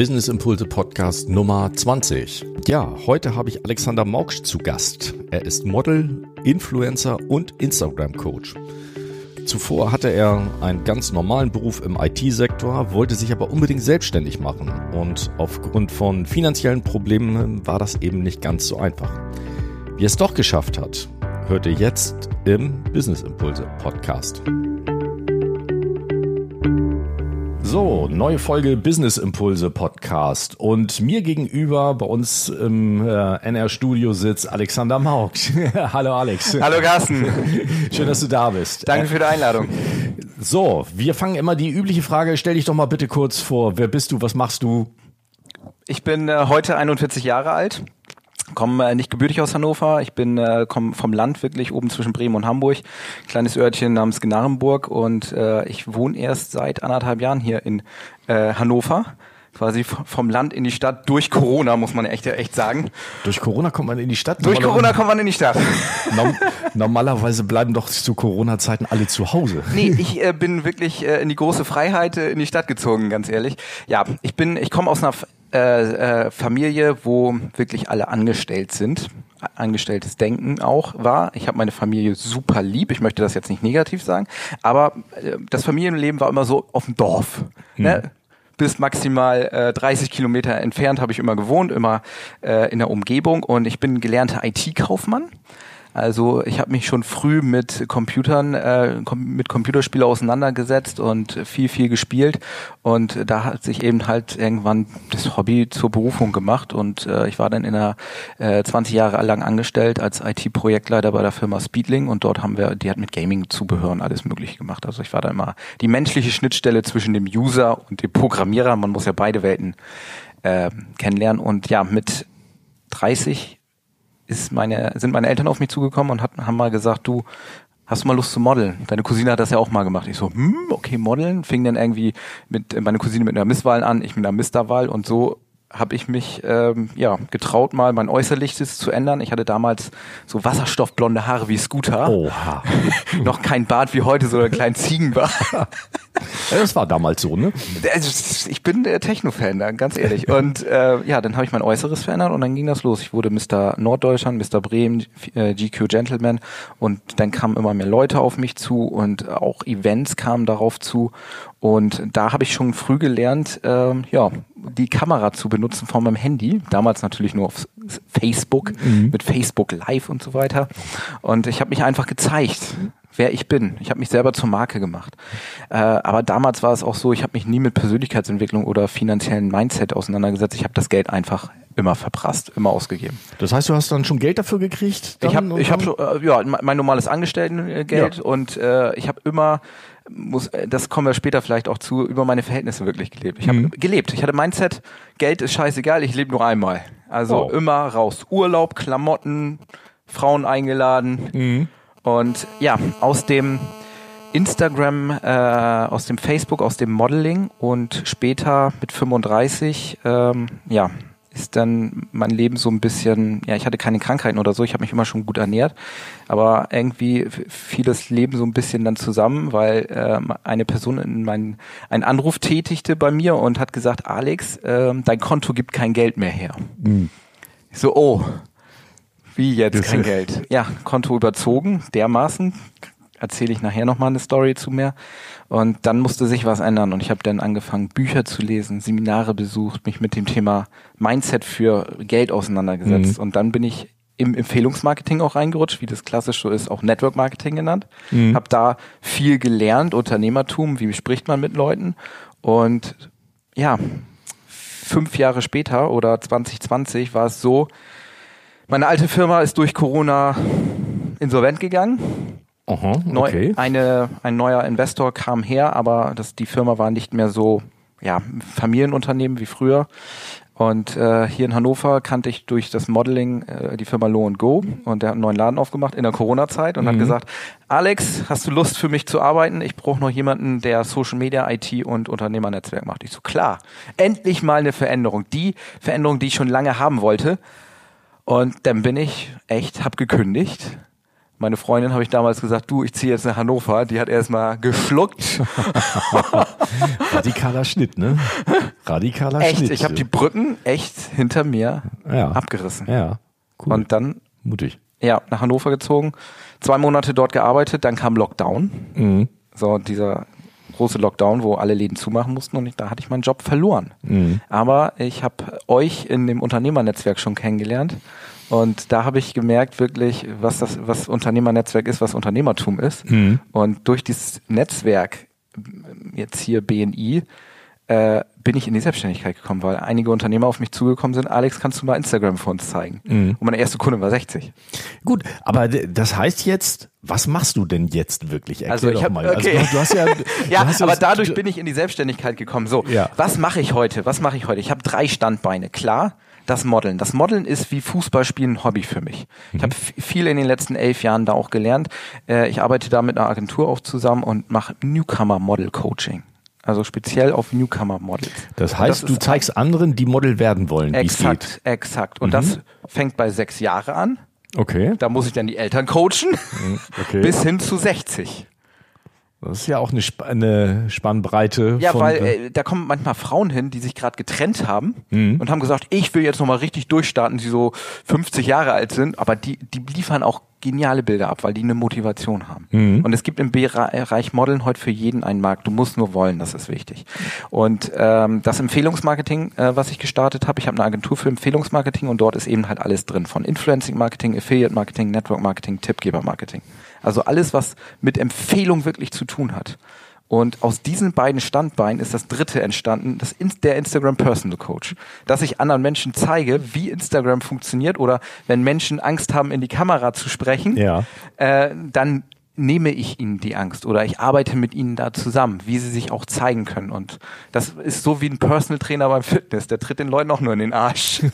Business Impulse Podcast Nummer 20. Ja, heute habe ich Alexander Mauksch zu Gast. Er ist Model, Influencer und Instagram Coach. Zuvor hatte er einen ganz normalen Beruf im IT-Sektor, wollte sich aber unbedingt selbstständig machen und aufgrund von finanziellen Problemen war das eben nicht ganz so einfach. Wie er es doch geschafft hat, hört ihr jetzt im Business Impulse Podcast. So, neue Folge Business Impulse Podcast. Und mir gegenüber bei uns im äh, NR Studio sitzt Alexander Mauk. Hallo Alex. Hallo Carsten. Schön, dass du da bist. Danke für die Einladung. So, wir fangen immer die übliche Frage. Stell dich doch mal bitte kurz vor. Wer bist du? Was machst du? Ich bin äh, heute 41 Jahre alt komme äh, nicht gebürtig aus Hannover. Ich bin äh, komme vom Land wirklich oben zwischen Bremen und Hamburg, kleines Örtchen namens Gnarrenburg und äh, ich wohne erst seit anderthalb Jahren hier in äh, Hannover. Quasi vom Land in die Stadt durch Corona, muss man echt, echt sagen. Durch Corona kommt man in die Stadt? Durch Corona kommt man in die Stadt. Normalerweise bleiben doch zu Corona-Zeiten alle zu Hause. Nee, ich äh, bin wirklich äh, in die große Freiheit äh, in die Stadt gezogen, ganz ehrlich. Ja, ich bin, ich komme aus einer äh, äh, Familie, wo wirklich alle angestellt sind. Angestelltes Denken auch war. Ich habe meine Familie super lieb. Ich möchte das jetzt nicht negativ sagen, aber äh, das Familienleben war immer so auf dem Dorf. Hm. Ne? bis maximal äh, 30 Kilometer entfernt habe ich immer gewohnt, immer äh, in der Umgebung und ich bin gelernter IT-Kaufmann. Also ich habe mich schon früh mit Computern, äh, mit Computerspielen auseinandergesetzt und viel, viel gespielt. Und da hat sich eben halt irgendwann das Hobby zur Berufung gemacht. Und äh, ich war dann in einer äh, 20 Jahre lang angestellt als IT-Projektleiter bei der Firma Speedling und dort haben wir, die hat mit Gaming-Zubehör und alles mögliche gemacht. Also ich war da immer die menschliche Schnittstelle zwischen dem User und dem Programmierer. Man muss ja beide Welten äh, kennenlernen. Und ja, mit 30 ist meine, sind meine Eltern auf mich zugekommen und hat, haben mal gesagt, du, hast du mal Lust zu modeln? Deine Cousine hat das ja auch mal gemacht. Ich so, hm, okay, modeln. Fing dann irgendwie mit, meine Cousine mit einer Misswahl an, ich mit einer Misterwahl und so habe ich mich ähm, ja getraut, mal mein Äußerliches zu ändern. Ich hatte damals so wasserstoffblonde Haare wie Scooter. Oha. Noch kein Bart wie heute, so ein kleinen Ziegenbart. das war damals so, ne? Also, ich bin der Techno-Fan, ganz ehrlich. Und äh, ja, dann habe ich mein Äußeres verändert und dann ging das los. Ich wurde Mr. Norddeutschland, Mr. Bremen, äh, GQ Gentleman und dann kamen immer mehr Leute auf mich zu und auch Events kamen darauf zu und da habe ich schon früh gelernt, äh, ja, die Kamera zu benutzen von meinem Handy. Damals natürlich nur auf Facebook, mhm. mit Facebook Live und so weiter. Und ich habe mich einfach gezeigt, wer ich bin. Ich habe mich selber zur Marke gemacht. Äh, aber damals war es auch so, ich habe mich nie mit Persönlichkeitsentwicklung oder finanziellen Mindset auseinandergesetzt. Ich habe das Geld einfach immer verprasst, immer ausgegeben. Das heißt, du hast dann schon Geld dafür gekriegt? Ich habe ich hab schon, äh, ja, mein normales Angestelltengeld ja. und äh, ich habe immer muss, äh, das kommen wir später vielleicht auch zu, über meine Verhältnisse wirklich gelebt. Ich habe mhm. gelebt. Ich hatte Mindset, Geld ist scheißegal, ich lebe nur einmal. Also oh. immer raus. Urlaub, Klamotten, Frauen eingeladen. Mhm. Und ja, aus dem Instagram, äh, aus dem Facebook, aus dem Modeling und später mit 35, ähm, ja, ist dann mein Leben so ein bisschen, ja, ich hatte keine Krankheiten oder so, ich habe mich immer schon gut ernährt, aber irgendwie fiel das Leben so ein bisschen dann zusammen, weil äh, eine Person in meinen, einen Anruf tätigte bei mir und hat gesagt, Alex, äh, dein Konto gibt kein Geld mehr her. Mhm. Ich so, oh, wie jetzt kein Geld? Ja, Konto überzogen, dermaßen, erzähle ich nachher nochmal eine Story zu mir. Und dann musste sich was ändern und ich habe dann angefangen, Bücher zu lesen, Seminare besucht, mich mit dem Thema Mindset für Geld auseinandergesetzt. Mhm. Und dann bin ich im Empfehlungsmarketing auch reingerutscht, wie das klassisch so ist, auch Network Marketing genannt. Mhm. Habe da viel gelernt, Unternehmertum, wie spricht man mit Leuten. Und ja, fünf Jahre später oder 2020 war es so, meine alte Firma ist durch Corona insolvent gegangen. Aha, okay. Neu, eine, ein neuer Investor kam her, aber das, die Firma war nicht mehr so ja, Familienunternehmen wie früher. Und äh, hier in Hannover kannte ich durch das Modeling äh, die Firma Low Go und der hat einen neuen Laden aufgemacht in der Corona-Zeit und mhm. hat gesagt, Alex, hast du Lust für mich zu arbeiten? Ich brauche noch jemanden, der Social Media, IT und Unternehmernetzwerk macht. Ich so, klar, endlich mal eine Veränderung. Die Veränderung, die ich schon lange haben wollte. Und dann bin ich echt, hab gekündigt meine Freundin habe ich damals gesagt, du, ich ziehe jetzt nach Hannover. Die hat erstmal geschluckt. Radikaler Schnitt, ne? Radikaler echt, Schnitt. ich habe die Brücken echt hinter mir Ja. abgerissen. Ja, cool. Und dann Mutig. ja, nach Hannover gezogen, zwei Monate dort gearbeitet, dann kam Lockdown. Mhm. So dieser große Lockdown, wo alle Läden zumachen mussten und ich, da hatte ich meinen Job verloren. Mhm. Aber ich habe euch in dem Unternehmernetzwerk schon kennengelernt und da habe ich gemerkt wirklich, was das was Unternehmernetzwerk ist, was Unternehmertum ist. Mhm. Und durch dieses Netzwerk jetzt hier BNI äh, bin ich in die Selbstständigkeit gekommen, weil einige Unternehmer auf mich zugekommen sind. Alex, kannst du mal Instagram für uns zeigen? Mhm. Und mein erster Kunde war 60. Gut, aber das heißt jetzt, was machst du denn jetzt wirklich? Erklär Also ich hab, mal. okay. Also du, hast ja, ja, hast aber dadurch bin ich in die Selbstständigkeit gekommen. So, Ja. was mache ich heute? Was mache ich heute? Ich habe drei Standbeine. Klar, das Modeln. Das Modeln ist wie Fußballspielen ein Hobby für mich. Ich habe f- viel in den letzten elf Jahren da auch gelernt. Äh, ich arbeite da mit einer Agentur auch zusammen und mache Newcomer Model Coaching. Also speziell auf Newcomer Models. Das heißt, du ist zeigst anderen, die Model werden wollen. Mhm. Exakt, exakt. Und das fängt bei sechs Jahre an. Okay. Da muss ich dann die Eltern coachen. okay. Bis hin zu 60. Das ist ja auch eine, Sp eine Spannbreite. Ja, weil äh, da kommen manchmal Frauen hin, die sich gerade getrennt haben Mhm. und haben gesagt, ich will jetzt nochmal richtig durchstarten, die so 50 Jahre alt sind, aber die, die liefern auch geniale Bilder ab, weil die eine Motivation haben. Mhm. Und es gibt im Bereich Modeln heute für jeden einen Markt. Du musst nur wollen, das ist wichtig. Und ähm, das Empfehlungsmarketing, äh, was ich gestartet habe, ich habe eine Agentur für Empfehlungsmarketing und dort ist eben halt alles drin. Von Influencing Marketing, Affiliate Marketing, Network Marketing, Tippgeber Marketing. Also alles, was mit Empfehlung wirklich zu tun hat. Und aus diesen beiden Standbeinen ist das dritte entstanden, das der Instagram Personal Coach. Dass ich anderen Menschen zeige, wie Instagram funktioniert oder wenn Menschen Angst haben, in die Kamera zu sprechen, Ja. äh, dann nehme ich ihnen die Angst oder ich arbeite mit ihnen da zusammen, wie sie sich auch zeigen können. Und das ist so wie ein Personal Trainer beim Fitness, der tritt den Leuten auch nur in den Arsch.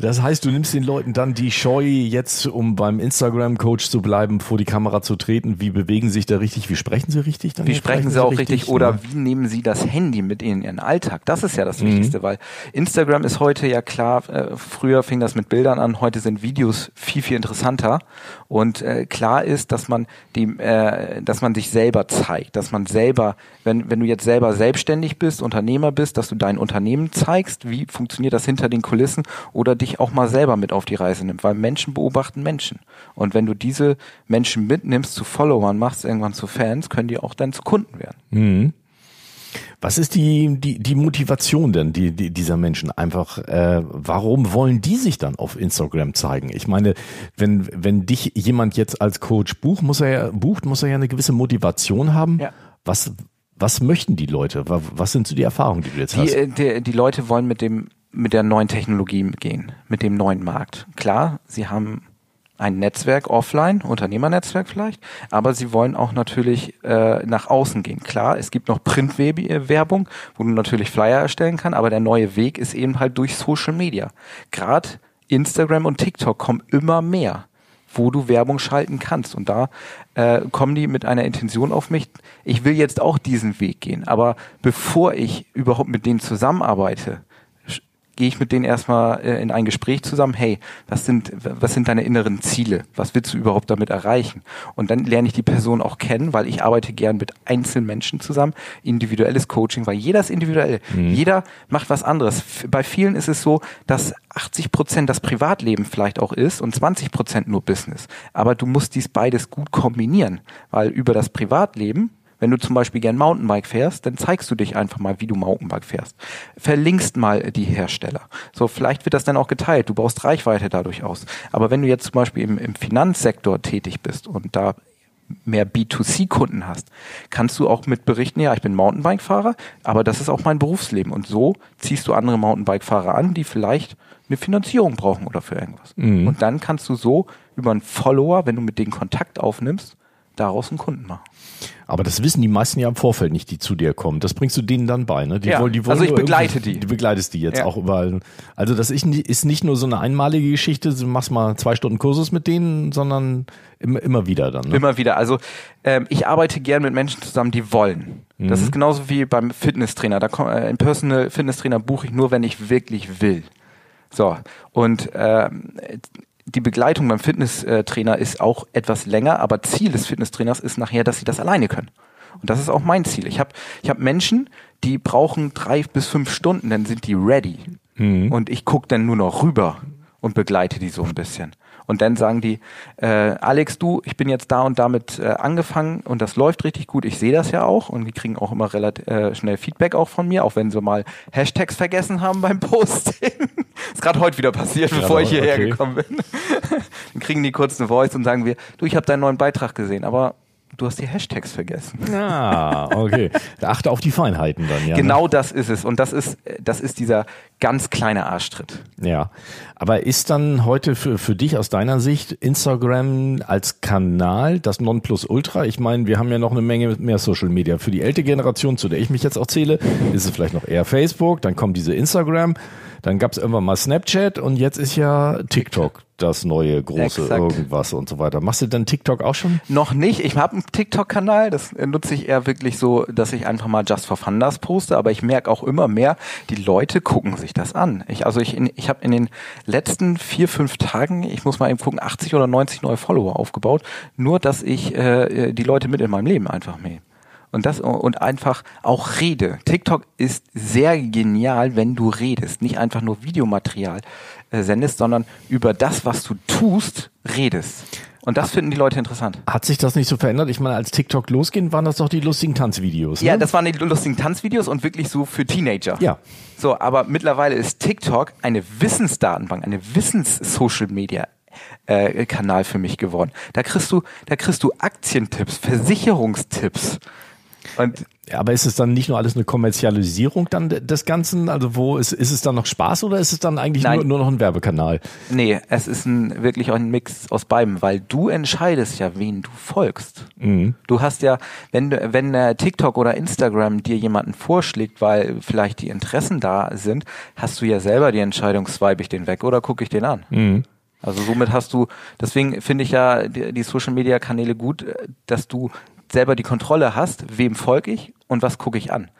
Das heißt, du nimmst den Leuten dann die Scheu, jetzt, um beim Instagram-Coach zu bleiben, vor die Kamera zu treten. Wie bewegen sich da richtig? Wie sprechen sie richtig? Dann Wie sprechen sie auch richtig, oder ne? wie nehmen sie das Handy mit in ihren Alltag? Das ist ja das Wichtigste, weil Instagram ist heute ja klar, äh, früher fing das mit Bildern an, heute sind Videos viel, viel interessanter. Und äh, klar ist, dass man dem, äh, dass man sich selber zeigt, dass man selber, wenn, wenn du jetzt selber selbstständig bist, Unternehmer bist, dass du dein Unternehmen zeigst, wie funktioniert das hinter den Kulissen oder dich auch mal selber mit auf die Reise nimmst, weil Menschen beobachten Menschen. Und wenn du diese Menschen mitnimmst, zu Followern machst, irgendwann zu Fans, können die auch dann zu Kunden werden. Mhm. Was ist die, die, die Motivation denn die, die, dieser Menschen? Einfach, äh, warum wollen die sich dann auf Instagram zeigen? Ich meine, wenn, wenn dich jemand jetzt als Coach bucht, muss er ja, bucht, muss er ja eine gewisse Motivation haben. Ja. Was, was möchten die Leute? Wa- Was sind so die Erfahrungen, die du jetzt Die, hast? äh, die, die Leute wollen mit dem mit der neuen Technologie gehen, mit dem neuen Markt. Klar, sie haben ein Netzwerk offline, Unternehmernetzwerk vielleicht, aber sie wollen auch natürlich äh, nach außen gehen. Klar, es gibt noch Printwerbung, wo du natürlich Flyer erstellen kannst, aber der neue Weg ist eben halt durch Social Media. Gerade Instagram und TikTok kommen immer mehr wo du Werbung schalten kannst. Und da äh, kommen die mit einer Intention auf mich, ich will jetzt auch diesen Weg gehen. Aber bevor ich überhaupt mit denen zusammenarbeite, gehe ich mit denen erstmal äh, in ein Gespräch zusammen, hey, was sind, was sind deine inneren Ziele? Was willst du überhaupt damit erreichen? Und dann lerne ich die Person auch kennen, weil ich arbeite gern mit einzelnen Menschen zusammen, individuelles Coaching, weil jeder ist individuell. Jeder macht was anderes. Bei vielen ist es so, dass 80 Prozent das Privatleben vielleicht auch ist und 20 Prozent nur Business. Aber du musst dies beides gut kombinieren, weil über das Privatleben wenn du zum Beispiel gern Mountainbike fährst, dann zeigst du dich einfach mal, wie du Mountainbike fährst. Verlinkst mal die Hersteller. So, vielleicht wird das dann auch geteilt. Du baust Reichweite dadurch aus. Aber wenn du jetzt zum Beispiel im, im Finanzsektor tätig bist und da mehr B2C-Kunden hast, kannst du auch mit berichten, ja, ich bin Mountainbike-Fahrer, aber das ist auch mein Berufsleben. Und so ziehst du andere Mountainbike-Fahrer an, die vielleicht eine Finanzierung brauchen oder für irgendwas. Mhm. Und dann kannst du so über einen Follower, wenn du mit denen Kontakt aufnimmst, daraus einen Kunden machen. Aber das wissen die meisten ja im Vorfeld nicht, die zu dir kommen. Das bringst du denen dann bei, ne? Die Ja, wollen, die wollen also ich begleite die. Du begleitest die jetzt Ja. auch überall. Also das ist, ni- ist nicht nur so eine einmalige Geschichte, du machst mal zwei Stunden Kurses mit denen, sondern immer, immer wieder dann. Ne? Immer wieder. Also ähm, ich arbeite gern mit Menschen zusammen, die wollen. Das ist genauso wie beim Fitnesstrainer. Da komm, äh, ein Personal Fitnesstrainer buche ich nur, wenn ich wirklich will. So und ähm, die Begleitung beim Fitnesstrainer ist auch etwas länger, aber Ziel des Fitnesstrainers ist nachher, dass sie das alleine können. Und das ist auch mein Ziel. Ich habe ich hab Menschen, die brauchen drei bis fünf Stunden, dann sind die ready. Mhm. Und ich gucke dann nur noch rüber und begleite die so ein bisschen. Und dann sagen die, äh, Alex, du, ich bin jetzt da und damit äh, angefangen und das läuft richtig gut. Ich sehe das ja auch und die kriegen auch immer relativ äh, schnell Feedback auch von mir, auch wenn sie mal Hashtags vergessen haben beim Posting. ist gerade heute wieder passiert, ja, bevor ich hierher okay. gekommen bin. dann kriegen die kurz eine Voice und sagen wir, du, ich habe deinen neuen Beitrag gesehen, aber Du hast die Hashtags vergessen. Ah, okay. Achte auf die Feinheiten dann, ja. Genau ne? das ist es. Und das ist, das ist dieser ganz kleine Arschtritt. Ja. Aber ist dann heute für, für dich aus deiner Sicht Instagram als Kanal das Nonplusultra? Ich meine, wir haben ja noch eine Menge mehr Social Media. Für die ältere Generation, zu der ich mich jetzt auch zähle, ist es vielleicht noch eher Facebook, dann kommt diese Instagram. Dann gab es irgendwann mal Snapchat und jetzt ist ja TikTok das neue große Exakt. irgendwas und so weiter. Machst du dann TikTok auch schon? Noch nicht. Ich habe einen TikTok-Kanal. Das nutze ich eher wirklich so, dass ich einfach mal Just for Fun das poste. Aber ich merke auch immer mehr, die Leute gucken sich das an. Ich, also ich, ich habe in den letzten vier, fünf Tagen, ich muss mal eben gucken, 80 oder 90 neue Follower aufgebaut. Nur, dass ich äh, die Leute mit in meinem Leben einfach mehr und das und einfach auch Rede. TikTok ist sehr genial, wenn du redest, nicht einfach nur Videomaterial äh, sendest, sondern über das, was du tust, redest. Und das finden die Leute interessant. Hat sich das nicht so verändert? Ich meine, als TikTok losging, waren das doch die lustigen Tanzvideos. Ne? Ja, das waren die lustigen Tanzvideos und wirklich so für Teenager. Ja. So, aber mittlerweile ist TikTok eine Wissensdatenbank, eine Wissens-Social-Media äh, Kanal für mich geworden. Da kriegst du, da kriegst du Aktientipps, Versicherungstipps, und aber ist es dann nicht nur alles eine Kommerzialisierung dann des Ganzen? Also wo ist, ist es dann noch Spaß oder ist es dann eigentlich nur, nur noch ein Werbekanal? Nee, es ist ein, wirklich auch ein Mix aus beidem, weil du entscheidest ja, wen du folgst. Mhm. Du hast ja, wenn, wenn äh, TikTok oder Instagram dir jemanden vorschlägt, weil vielleicht die Interessen da sind, hast du ja selber die Entscheidung, swipe ich den weg oder gucke ich den an. Mhm. Also somit hast du, deswegen finde ich ja die, die Social Media Kanäle gut, äh, dass du selber die Kontrolle hast, wem folge ich und was gucke ich an.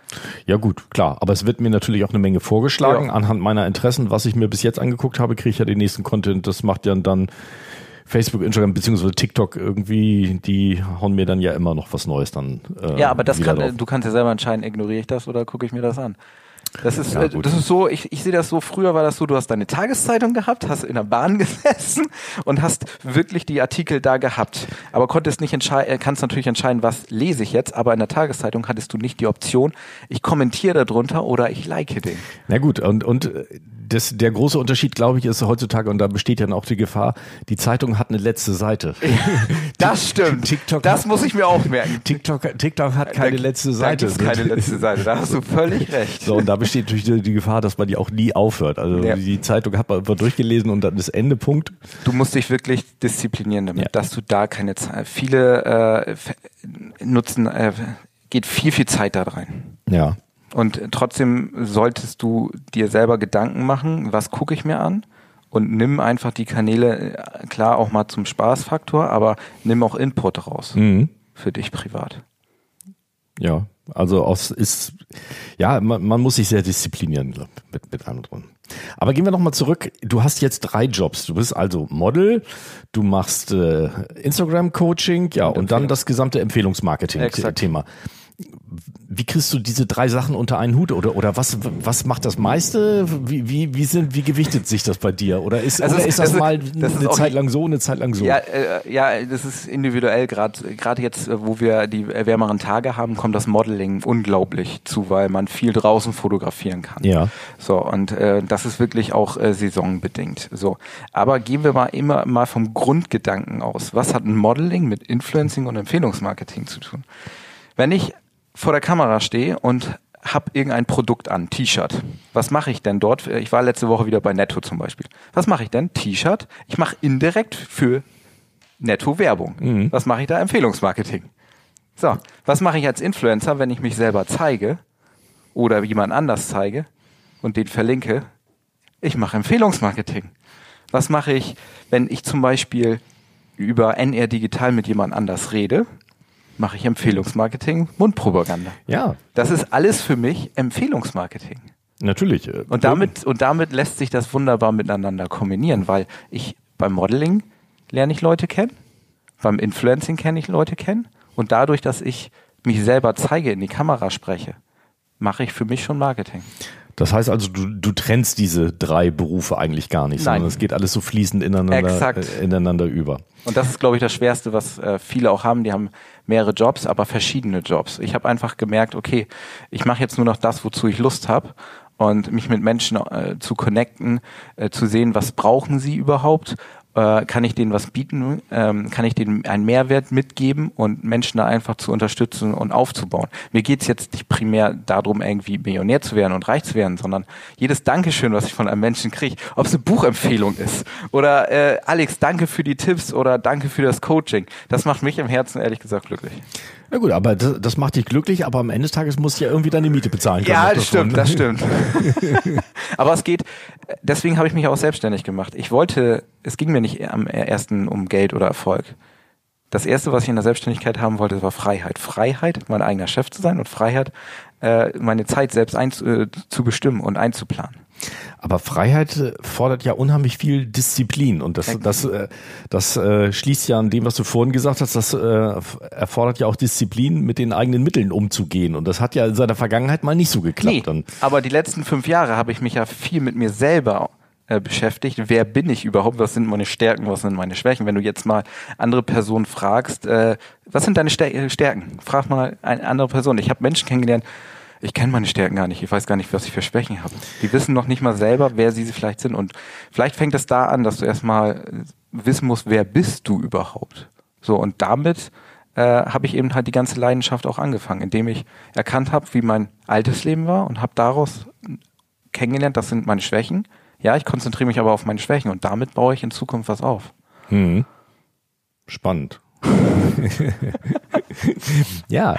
Ja gut, klar. Aber es wird mir natürlich auch eine Menge vorgeschlagen. Ja. Anhand meiner Interessen, was ich mir bis jetzt angeguckt habe, kriege ich ja den nächsten Content. Das macht ja dann Facebook, Instagram beziehungsweise TikTok irgendwie, die hauen mir dann ja immer noch was Neues dann. Äh, ja, aber das kann, du kannst ja selber entscheiden, ignoriere ich das oder gucke ich mir das an. Das ist, ja, äh, das ist so, ich, ich sehe das so, früher war das so, du hast deine Tageszeitung gehabt, hast in der Bahn gesessen und hast wirklich die Artikel da gehabt. Aber konntest nicht entscheiden, äh, kannst natürlich entscheiden, was lese ich jetzt, aber in der Tageszeitung hattest du nicht die Option, ich kommentiere darunter oder ich like den. Na gut, und, und äh, das, der große Unterschied, glaube ich, ist heutzutage, und da besteht ja auch die Gefahr, die Zeitung hat eine letzte Seite. das stimmt. TikTok das hat, muss ich mir auch merken. TikTok, TikTok hat keine da, letzte Seite. Da keine letzte Seite, da hast du völlig recht. So, und da besteht natürlich die, die Gefahr, dass man die auch nie aufhört. Also ja. die Zeitung hat man einfach durchgelesen und dann ist Ende Punkt. Du musst dich wirklich disziplinieren damit, ja. dass du da keine Zeit. Viele äh, nutzen, äh, geht viel, viel Zeit da rein. Ja. Und trotzdem solltest du dir selber Gedanken machen, was gucke ich mir an? Und nimm einfach die Kanäle, äh, klar auch mal zum Spaßfaktor, aber nimm auch Input raus. Mhm. Für dich privat. Ja, also aus ist ja, man, man muss sich sehr disziplinieren mit, mit anderen. Aber gehen wir nochmal zurück. Du hast jetzt drei Jobs. Du bist also Model, du machst äh, Instagram-Coaching, ja, und, und dann das gesamte Empfehlungsmarketing-Thema wie kriegst du diese drei Sachen unter einen Hut oder oder was was macht das meiste? Wie wie wie sind wie gewichtet sich das bei dir oder ist also oder ist das, das mal das eine Zeit lang so eine Zeit lang so? Ja äh, ja das ist individuell gerade gerade jetzt wo wir die wärmeren Tage haben kommt das Modeling unglaublich zu weil man viel draußen fotografieren kann. Ja. So und äh, das ist wirklich auch äh, saisonbedingt. So aber gehen wir mal immer mal vom Grundgedanken aus. Was hat ein Modeling mit Influencing und Empfehlungsmarketing zu tun? Wenn ich vor der Kamera stehe und habe irgendein Produkt an, T-Shirt. Was mache ich denn dort? Ich war letzte Woche wieder bei Netto zum Beispiel. Was mache ich denn? T-Shirt. Ich mache indirekt für Netto Werbung. Mhm. Was mache ich da? Empfehlungsmarketing. So, was mache ich als Influencer, wenn ich mich selber zeige oder jemand anders zeige und den verlinke? Ich mache Empfehlungsmarketing. Was mache ich, wenn ich zum Beispiel über NR Digital mit jemand anders rede mache ich Empfehlungsmarketing, Mundpropaganda. Ja. Das ist alles für mich Empfehlungsmarketing. Natürlich. Äh, und damit, und damit lässt sich das wunderbar miteinander kombinieren, weil ich beim Modeling lerne ich Leute kennen, beim Influencing kenne ich Leute kennen und dadurch, dass ich mich selber zeige, in die Kamera spreche, mache ich für mich schon Marketing. Das heißt also, du, du trennst diese drei Berufe eigentlich gar nicht, Nein. sondern es geht alles so fließend ineinander, äh, ineinander über. Und das ist, glaube ich, das Schwerste, was äh, viele auch haben. Die haben mehrere Jobs, aber verschiedene Jobs. Ich habe einfach gemerkt, okay, ich mache jetzt nur noch das, wozu ich Lust habe und mich mit Menschen äh, zu connecten, äh, zu sehen, was brauchen sie überhaupt äh, kann ich denen was bieten, ähm, kann ich denen einen Mehrwert mitgeben und Menschen da einfach zu unterstützen und aufzubauen. Mir geht's jetzt nicht primär darum, irgendwie Millionär zu werden und reich zu werden, sondern jedes Dankeschön, was ich von einem Menschen kriege, ob es eine Buchempfehlung ist oder äh, Alex, danke für die Tipps oder danke für das Coaching, das macht mich im Herzen ehrlich gesagt glücklich. Ja gut, aber das, das macht dich glücklich, aber am Ende des Tages musst du ja irgendwie deine Miete bezahlen können. Ja, das stimmt, das stimmt. aber es geht, deswegen habe ich mich auch selbstständig gemacht. Ich wollte, es ging mir nicht am ersten um Geld oder Erfolg. Das erste, was ich in der Selbstständigkeit haben wollte, war Freiheit. Freiheit, mein eigener Chef zu sein und Freiheit, äh, meine Zeit selbst ein, äh, zu bestimmen und einzuplanen. Aber Freiheit äh, fordert ja unheimlich viel Disziplin und das, das, äh, das äh, schließt ja an dem, was du vorhin gesagt hast, das äh, erfordert ja auch Disziplin, mit den eigenen Mitteln umzugehen und das hat ja in seiner Vergangenheit mal nicht so geklappt. Nee, aber die letzten fünf Jahre habe ich mich ja viel mit mir selber äh, beschäftigt. Wer bin ich überhaupt? Was sind meine Stärken? Was sind meine Schwächen? Wenn du jetzt mal andere Personen fragst, äh, was sind deine Stärken? Frag mal eine andere Person. Ich habe Menschen kennengelernt, ich kenne meine Stärken gar nicht. Ich weiß gar nicht, was ich für Schwächen habe. Die wissen noch nicht mal selber, wer sie vielleicht sind. Und vielleicht fängt es da an, dass du erstmal wissen musst, wer bist du überhaupt? So, und damit äh, habe ich eben halt die ganze Leidenschaft auch angefangen, indem ich erkannt habe, wie mein altes Leben war und habe daraus kennengelernt, das sind meine Schwächen. Ja, ich konzentriere mich aber auf meine Schwächen und damit baue ich in Zukunft was auf. Hm. Spannend. ja,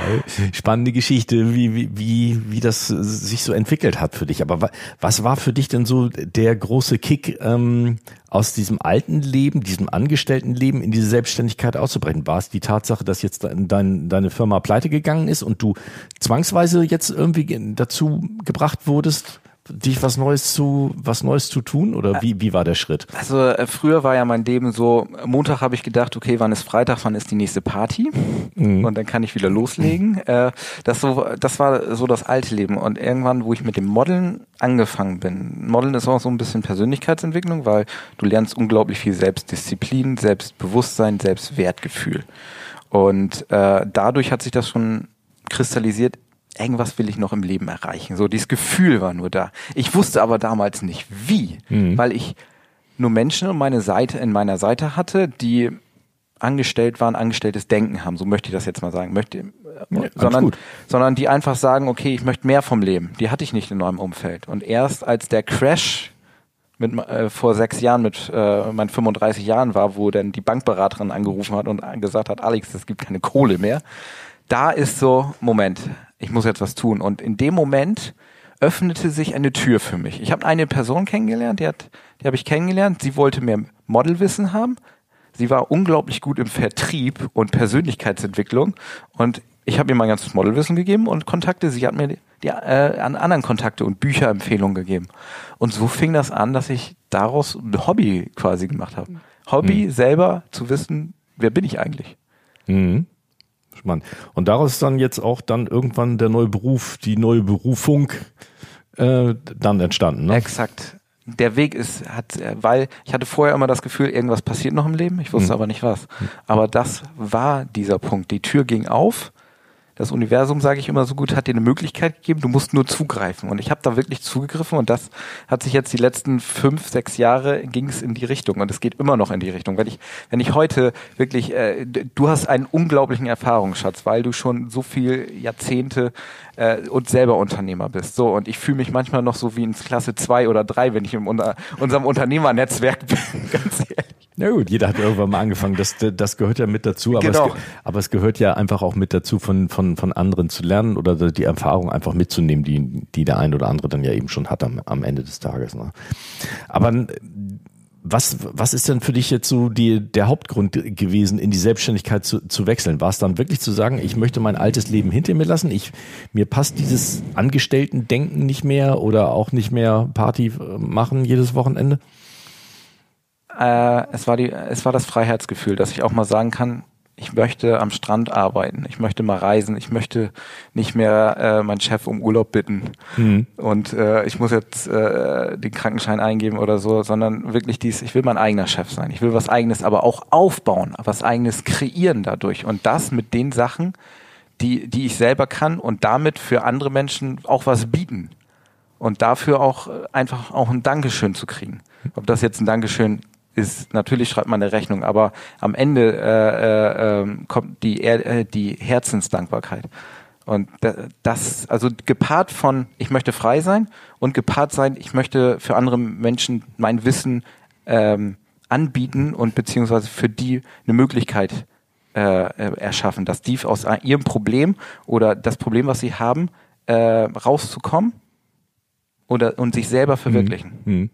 spannende Geschichte, wie, wie, wie, wie das sich so entwickelt hat für dich. Aber was war für dich denn so der große Kick, ähm, aus diesem alten Leben, diesem Angestelltenleben in diese Selbstständigkeit auszubrechen? War es die Tatsache, dass jetzt dein, deine Firma pleite gegangen ist und du zwangsweise jetzt irgendwie dazu gebracht wurdest, dich was Neues zu was Neues zu tun oder wie wie war der Schritt? Also äh, früher war ja mein Leben so Montag habe ich gedacht, okay, wann ist Freitag, wann ist die nächste Party? Mhm. Und dann kann ich wieder loslegen. Äh, das so das war so das alte Leben und irgendwann, wo ich mit dem Modeln angefangen bin. Modeln ist auch so ein bisschen Persönlichkeitsentwicklung, weil du lernst unglaublich viel Selbstdisziplin, Selbstbewusstsein, Selbstwertgefühl. Und äh, dadurch hat sich das schon kristallisiert, irgendwas will ich noch im Leben erreichen. So, dieses Gefühl war nur da. Ich wusste aber damals nicht wie, mhm. weil ich nur Menschen in meine Seite, in meiner Seite hatte, die angestellt waren, angestelltes Denken haben, so möchte ich das jetzt mal sagen, möchte, ja, sondern, sondern die einfach sagen, okay, ich möchte mehr vom Leben. Die hatte ich nicht in meinem Umfeld. Und erst als der Crash mit, äh, vor sechs Jahren mit äh, meinen 35 Jahren war, wo dann die Bankberaterin angerufen hat und gesagt hat, Alex, es gibt keine Kohle mehr. Da ist so, Moment, ich muss jetzt was tun. Und in dem Moment öffnete sich eine Tür für mich. Ich habe eine Person kennengelernt, die, hat, die habe ich kennengelernt. Sie wollte mehr Modelwissen haben. Sie war unglaublich gut im Vertrieb und Persönlichkeitsentwicklung. Und ich habe ihr mein ganzes Modelwissen gegeben und Kontakte. Sie hat mir die, die äh, an anderen Kontakte und Bücherempfehlungen gegeben. Und so fing das an, dass ich daraus ein Hobby quasi gemacht habe. Hobby, mhm. selber zu wissen, wer bin ich eigentlich. Mhm. Mann. Und daraus ist dann jetzt auch dann irgendwann der neue Beruf, die neue Berufung äh, dann entstanden. Ne? Exakt. Der Weg ist, hat, weil ich hatte vorher immer das Gefühl, irgendwas passiert noch im Leben, ich wusste mhm. aber nicht was. Aber das war dieser Punkt. Die Tür ging auf das Universum, sage ich immer so gut, hat dir eine Möglichkeit gegeben, du musst nur zugreifen. Und ich habe da wirklich zugegriffen und das hat sich jetzt die letzten fünf, sechs Jahre ging es in die Richtung und es geht immer noch in die Richtung. Wenn ich, wenn ich heute wirklich, äh, du hast einen unglaublichen Erfahrungsschatz, weil du schon so viel Jahrzehnte äh, und selber Unternehmer bist. So, und ich fühle mich manchmal noch so wie ins Klasse zwei oder drei, wenn ich in unser, unserem Unternehmernetzwerk bin, ganz ehrlich. Na gut, jeder hat irgendwann mal angefangen. Das, das gehört ja mit dazu, aber, genau. es, aber es gehört ja einfach auch mit dazu, von, von, von anderen zu lernen oder die Erfahrung einfach mitzunehmen, die, die der ein oder andere dann ja eben schon hat am, am Ende des Tages. Ne? Aber was, was ist denn für dich jetzt so die, der Hauptgrund gewesen, in die Selbstständigkeit zu, zu wechseln? War es dann wirklich zu sagen, ich möchte mein altes Leben hinter mir lassen? Ich, mir passt dieses Angestellten-Denken nicht mehr oder auch nicht mehr Party machen jedes Wochenende? Äh, es war die, es war das Freiheitsgefühl, dass ich auch mal sagen kann, ich möchte am Strand arbeiten, ich möchte mal reisen, ich möchte nicht mehr äh, meinen Chef um Urlaub bitten mhm. und äh, ich muss jetzt äh, den Krankenschein eingeben oder so, sondern wirklich dies, ich will mein eigener Chef sein, ich will was eigenes, aber auch aufbauen, was eigenes kreieren dadurch und das mit den Sachen, die, die ich selber kann und damit für andere Menschen auch was bieten und dafür auch einfach auch ein Dankeschön zu kriegen. Ob das jetzt ein Dankeschön ist natürlich schreibt man eine Rechnung, aber am Ende äh, äh, kommt die, äh, die Herzensdankbarkeit. Und das, also gepaart von, ich möchte frei sein und gepaart sein, ich möchte für andere Menschen mein Wissen ähm, anbieten und beziehungsweise für die eine Möglichkeit äh, erschaffen, dass die aus ihrem Problem oder das Problem, was sie haben, äh, rauszukommen oder und sich selber verwirklichen. Mhm.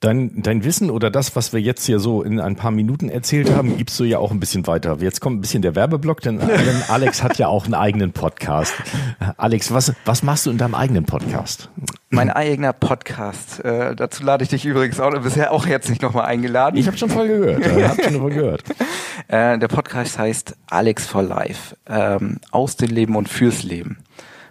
Dein, dein Wissen oder das, was wir jetzt hier so in ein paar Minuten erzählt haben, gibst du ja auch ein bisschen weiter. Jetzt kommt ein bisschen der Werbeblock, denn Alex hat ja auch einen eigenen Podcast. Alex, was, was machst du in deinem eigenen Podcast? Mein eigener Podcast. Äh, dazu lade ich dich übrigens auch bisher auch jetzt nicht nochmal eingeladen. Ich habe schon voll gehört. Ich hab schon voll gehört. Äh, der Podcast heißt Alex for Life. Ähm, aus dem Leben und fürs Leben.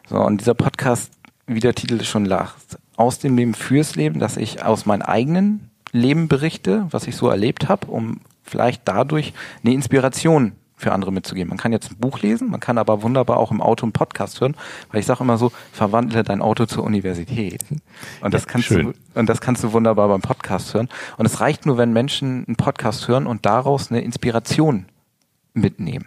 So, und dieser Podcast, wie der Titel schon lacht, aus dem Leben fürs Leben, dass ich aus meinem eigenen Leben berichte, was ich so erlebt habe, um vielleicht dadurch eine Inspiration für andere mitzugeben. Man kann jetzt ein Buch lesen, man kann aber wunderbar auch im Auto einen Podcast hören, weil ich sage immer so, verwandle dein Auto zur Universität. Und das ja, kannst schön. du und das kannst du wunderbar beim Podcast hören. Und es reicht nur, wenn Menschen einen Podcast hören und daraus eine Inspiration mitnehmen.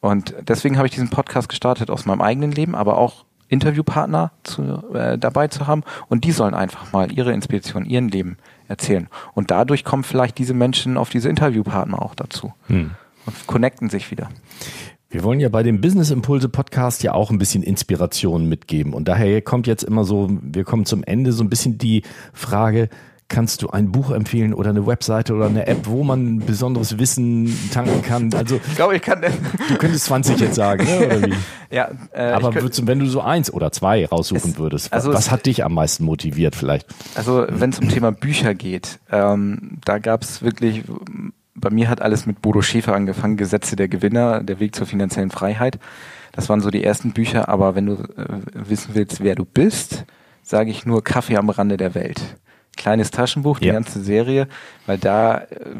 Und deswegen habe ich diesen Podcast gestartet aus meinem eigenen Leben, aber auch Interviewpartner zu, äh, dabei zu haben und die sollen einfach mal ihre Inspiration, ihren Leben erzählen. Und dadurch kommen vielleicht diese Menschen auf diese Interviewpartner auch dazu hm. und connecten sich wieder. Wir wollen ja bei dem Business Impulse Podcast ja auch ein bisschen Inspiration mitgeben. Und daher kommt jetzt immer so, wir kommen zum Ende so ein bisschen die Frage, kannst du ein Buch empfehlen oder eine Webseite oder eine App, wo man besonderes Wissen tanken kann? Also ich glaube, ich kann. Du könntest 20 jetzt sagen, ne? oder wie? Ja. Äh, Aber würdest, wenn du so eins oder zwei raussuchen es, würdest, also was hat dich am meisten motiviert vielleicht? Also wenn es um Thema Bücher geht, ähm, da gab es wirklich. Bei mir hat alles mit Bodo Schäfer angefangen, Gesetze der Gewinner, der Weg zur finanziellen Freiheit. Das waren so die ersten Bücher, aber wenn du äh, wissen willst, wer du bist, sage ich nur Kaffee am Rande der Welt kleines Taschenbuch, die ja. ganze Serie, weil da äh,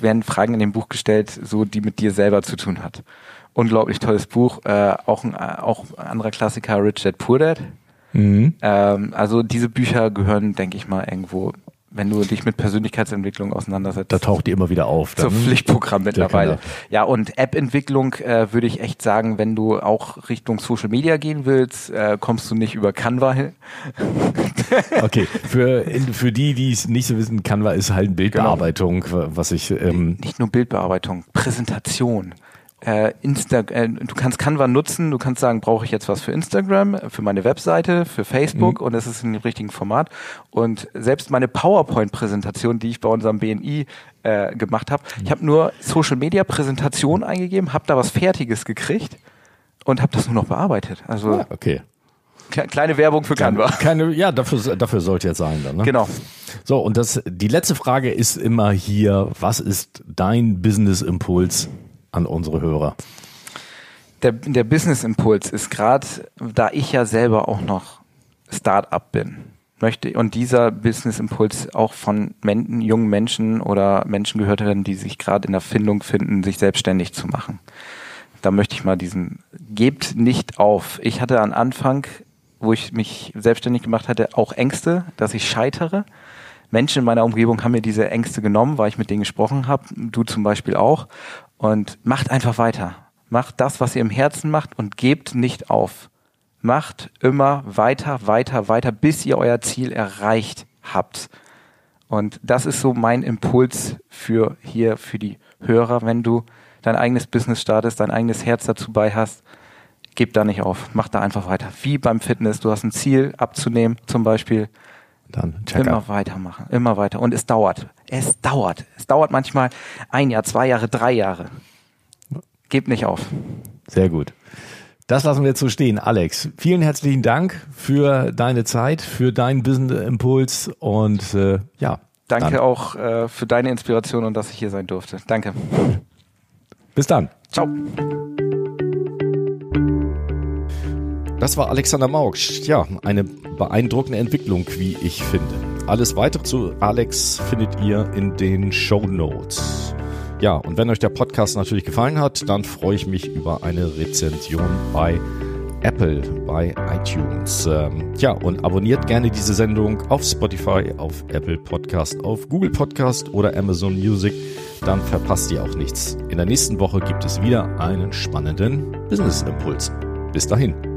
werden Fragen in dem Buch gestellt, so die mit dir selber zu tun hat. Unglaublich tolles Buch, äh, auch ein auch ein anderer Klassiker, Rich Dad Poor Dad. Mhm. Ähm, also diese Bücher gehören, denke ich mal, irgendwo wenn du dich mit Persönlichkeitsentwicklung auseinandersetzt. Da taucht die immer wieder auf. Dann. Zum Pflichtprogramm mittlerweile. Ja, ja und App-Entwicklung äh, würde ich echt sagen, wenn du auch Richtung Social Media gehen willst, äh, kommst du nicht über Canva hin. okay, für, für die, die es nicht so wissen, Canva ist halt Bildbearbeitung, genau. was ich... Ähm nicht nur Bildbearbeitung, Präsentation äh, Insta äh, du kannst Canva nutzen, du kannst sagen, brauche ich jetzt was für Instagram, für meine Webseite, für Facebook mhm. und es ist in dem richtigen Format. Und selbst meine PowerPoint-Präsentation, die ich bei unserem BNI äh, gemacht habe, mhm. ich habe nur Social Media Präsentation eingegeben, habe da was Fertiges gekriegt und habe das nur noch bearbeitet. Also ja, okay. Kleine Werbung für Canva. Keine, ja, dafür, dafür sollte jetzt sein dann. Ne? Genau. So, und das, die letzte Frage ist immer hier, was ist dein Business-Impuls an unsere Hörer? Der, der Business-Impuls ist gerade, da ich ja selber auch noch Start-up bin, möchte und dieser Business-Impuls auch von Men jungen Menschen oder Menschen gehört werden, die sich gerade in der Findung finden, sich selbstständig zu machen. Da möchte ich mal diesen, gebt nicht auf. Ich hatte am Anfang, wo ich mich selbstständig gemacht hatte, auch Ängste, dass ich scheitere. Menschen in meiner Umgebung haben mir diese Ängste genommen, weil ich mit denen gesprochen habe, du zum Beispiel auch. Und macht einfach weiter. Macht das, was ihr im Herzen macht und gebt nicht auf. Macht immer weiter, weiter, weiter, bis ihr euer Ziel erreicht habt. Und das ist so mein Impuls für hier, für die Hörer, wenn du dein eigenes Business startest, dein eigenes Herz dazu bei hast, gib da nicht auf. Mach da einfach weiter. Wie beim Fitness. Du hast ein Ziel abzunehmen, zum Beispiel. Dann check immer up. weitermachen, immer weiter. Und es dauert. Es dauert. Es dauert manchmal ein Jahr, zwei Jahre, drei Jahre. Gebt nicht auf. Sehr gut. Das lassen wir jetzt so stehen. Alex, vielen herzlichen Dank für deine Zeit, für deinen Business Impuls und äh, ja. Danke dann. auch äh, für deine Inspiration und dass ich hier sein durfte. Danke. Bis dann. Ciao. Das war Alexander Mauksch. Ja, eine beeindruckende Entwicklung, wie ich finde. Alles weitere zu Alex findet ihr in den Show Notes. Ja, und wenn euch der Podcast natürlich gefallen hat, dann freue ich mich über eine Rezension bei Apple, bei iTunes. Ähm, ja, und abonniert gerne diese Sendung auf Spotify, auf Apple Podcast, auf Google Podcast oder Amazon Music. Dann verpasst ihr auch nichts. In der nächsten Woche gibt es wieder einen spannenden Business Impuls. Bis dahin.